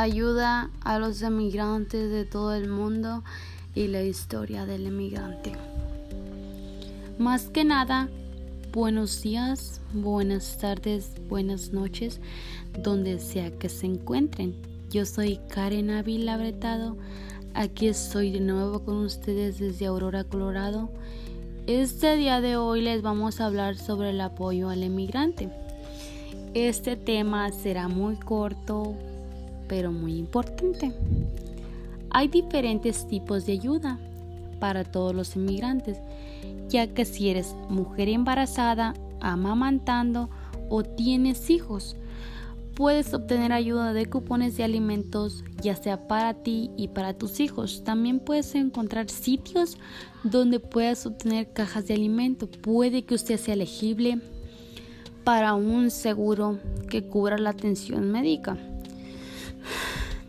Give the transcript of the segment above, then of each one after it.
ayuda a los emigrantes de todo el mundo y la historia del emigrante. Más que nada, buenos días, buenas tardes, buenas noches, donde sea que se encuentren. Yo soy Karen Ávila Bretado. Aquí estoy de nuevo con ustedes desde Aurora, Colorado. Este día de hoy les vamos a hablar sobre el apoyo al emigrante. Este tema será muy corto, pero muy importante. Hay diferentes tipos de ayuda para todos los inmigrantes, ya que si eres mujer embarazada, amamantando o tienes hijos, puedes obtener ayuda de cupones de alimentos, ya sea para ti y para tus hijos. También puedes encontrar sitios donde puedas obtener cajas de alimento. Puede que usted sea elegible para un seguro que cubra la atención médica.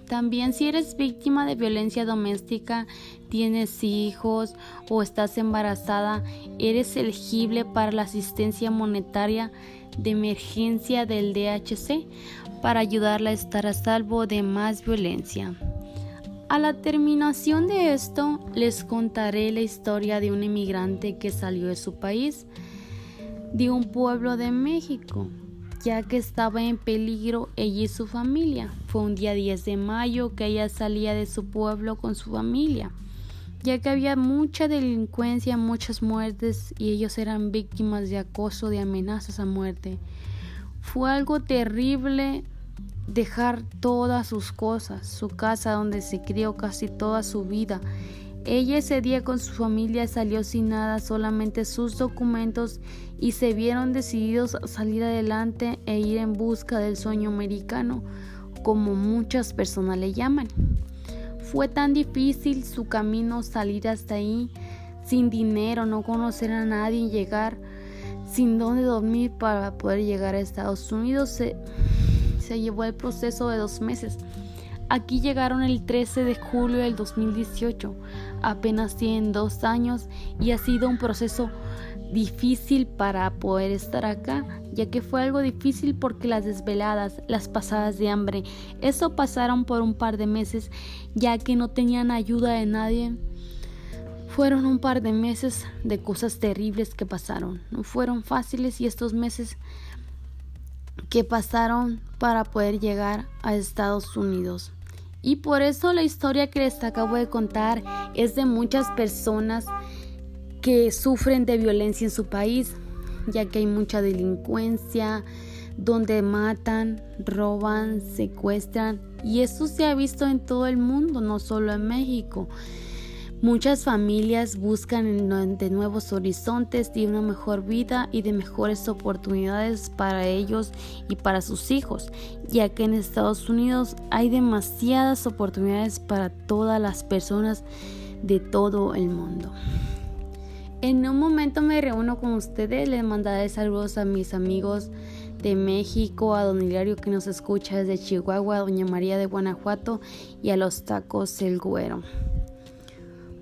También si eres víctima de violencia doméstica, tienes hijos o estás embarazada, eres elegible para la asistencia monetaria de emergencia del DHC para ayudarla a estar a salvo de más violencia. A la terminación de esto, les contaré la historia de un inmigrante que salió de su país, de un pueblo de México ya que estaba en peligro ella y su familia. Fue un día 10 de mayo que ella salía de su pueblo con su familia, ya que había mucha delincuencia, muchas muertes y ellos eran víctimas de acoso, de amenazas a muerte. Fue algo terrible dejar todas sus cosas, su casa donde se crió casi toda su vida ella ese día con su familia salió sin nada, solamente sus documentos y se vieron decididos a salir adelante e ir en busca del sueño americano, como muchas personas le llaman. Fue tan difícil su camino salir hasta ahí, sin dinero, no conocer a nadie llegar sin dónde dormir para poder llegar a Estados Unidos. Se, se llevó el proceso de dos meses. Aquí llegaron el 13 de julio del 2018. Apenas tienen dos años y ha sido un proceso difícil para poder estar acá, ya que fue algo difícil porque las desveladas, las pasadas de hambre, eso pasaron por un par de meses, ya que no tenían ayuda de nadie. Fueron un par de meses de cosas terribles que pasaron. No fueron fáciles y estos meses que pasaron para poder llegar a Estados Unidos. Y por eso la historia que les acabo de contar es de muchas personas que sufren de violencia en su país, ya que hay mucha delincuencia, donde matan, roban, secuestran. Y eso se ha visto en todo el mundo, no solo en México. Muchas familias buscan de nuevos horizontes, de una mejor vida y de mejores oportunidades para ellos y para sus hijos, ya que en Estados Unidos hay demasiadas oportunidades para todas las personas de todo el mundo. En un momento me reúno con ustedes, les mandaré saludos a mis amigos de México, a don Hilario que nos escucha desde Chihuahua, a doña María de Guanajuato y a los tacos El Güero.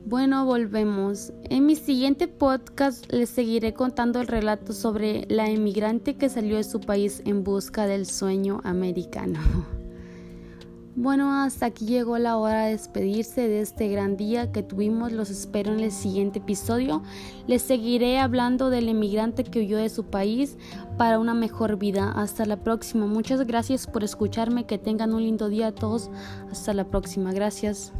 Bueno, volvemos. En mi siguiente podcast les seguiré contando el relato sobre la emigrante que salió de su país en busca del sueño americano. Bueno, hasta aquí llegó la hora de despedirse de este gran día que tuvimos. Los espero en el siguiente episodio. Les seguiré hablando del emigrante que huyó de su país para una mejor vida. Hasta la próxima. Muchas gracias por escucharme. Que tengan un lindo día a todos. Hasta la próxima. Gracias.